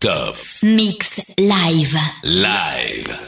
Tough. Mix live. Live.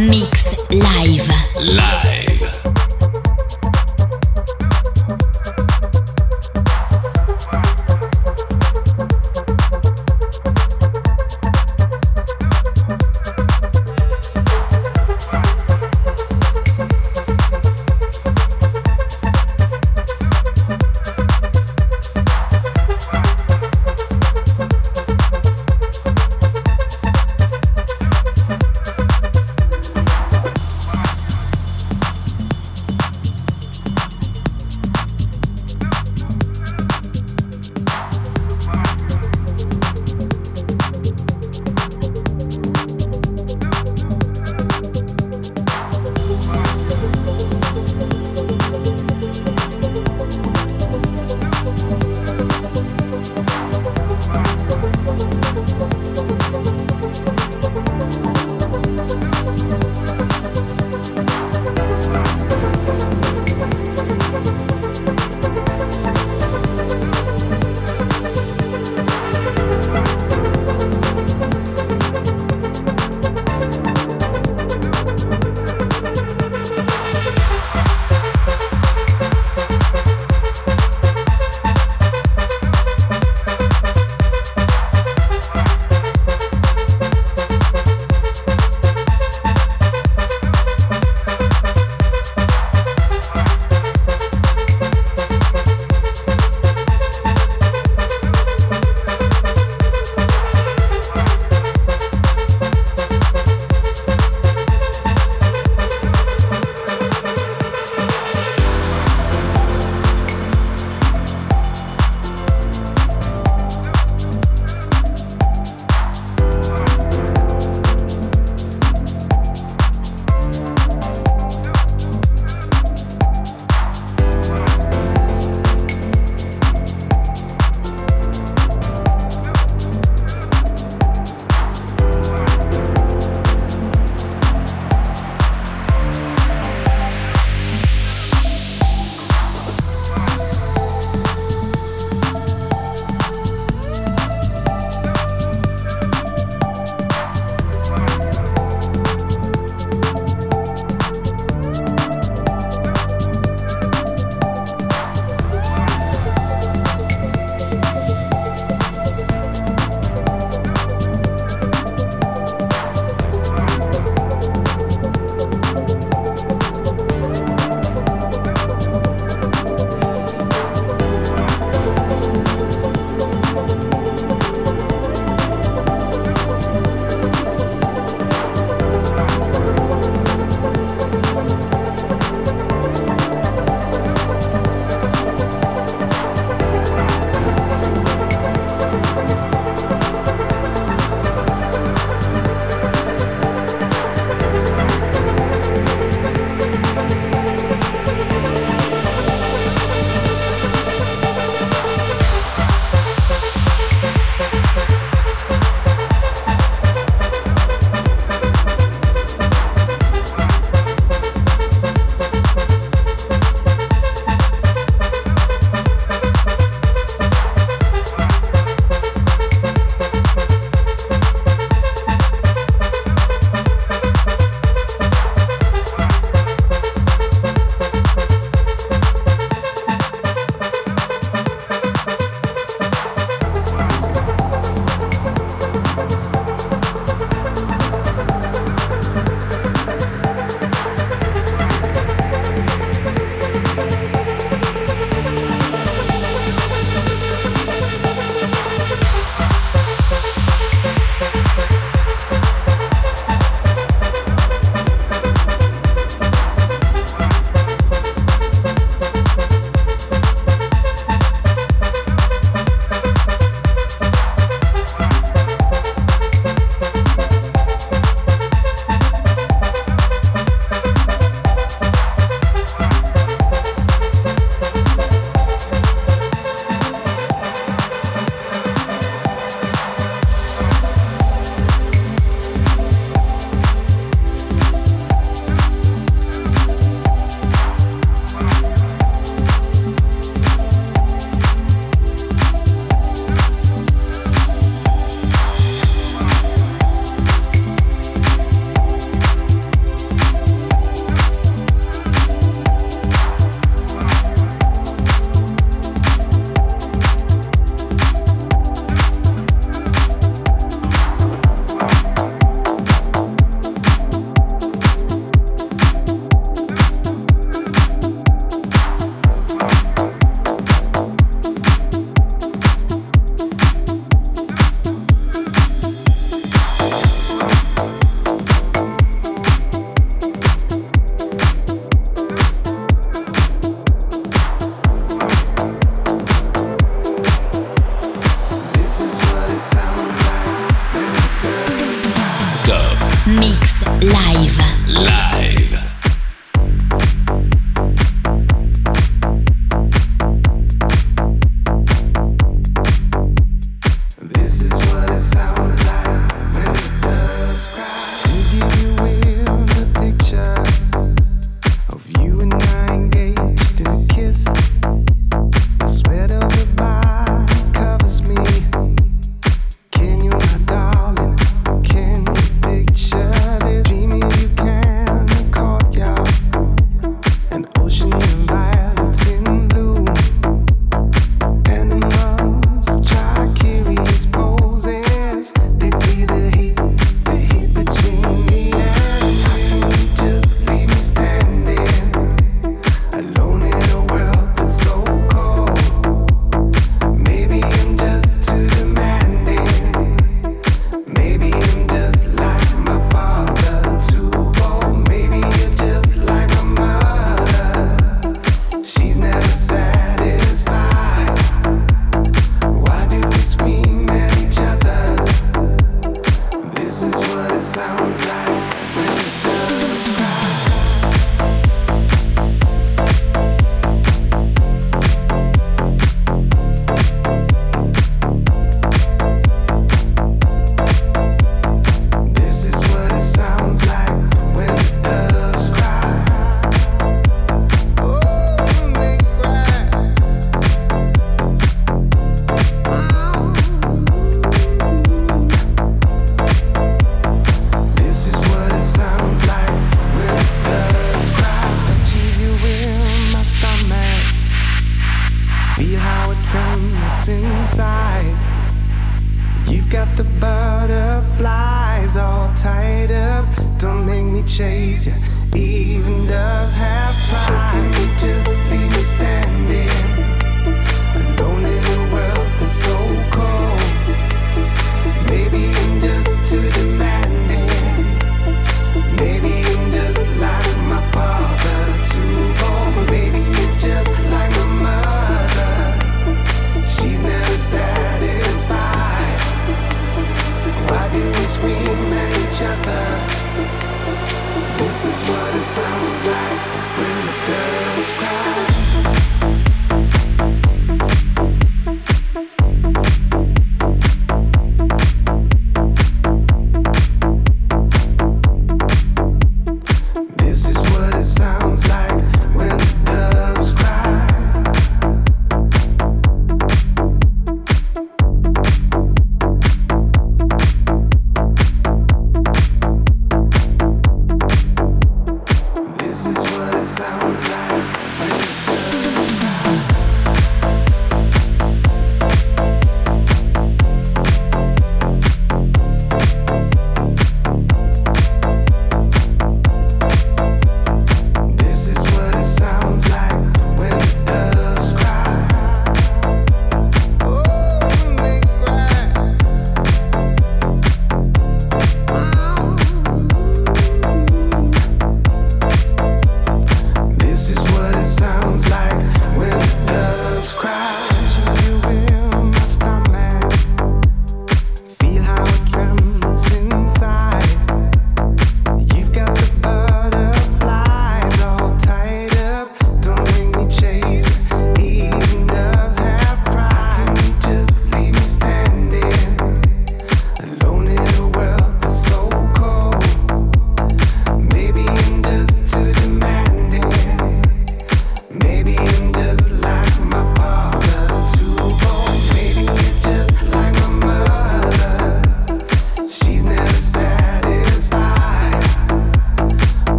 Mix live. Live.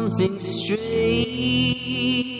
Something straight.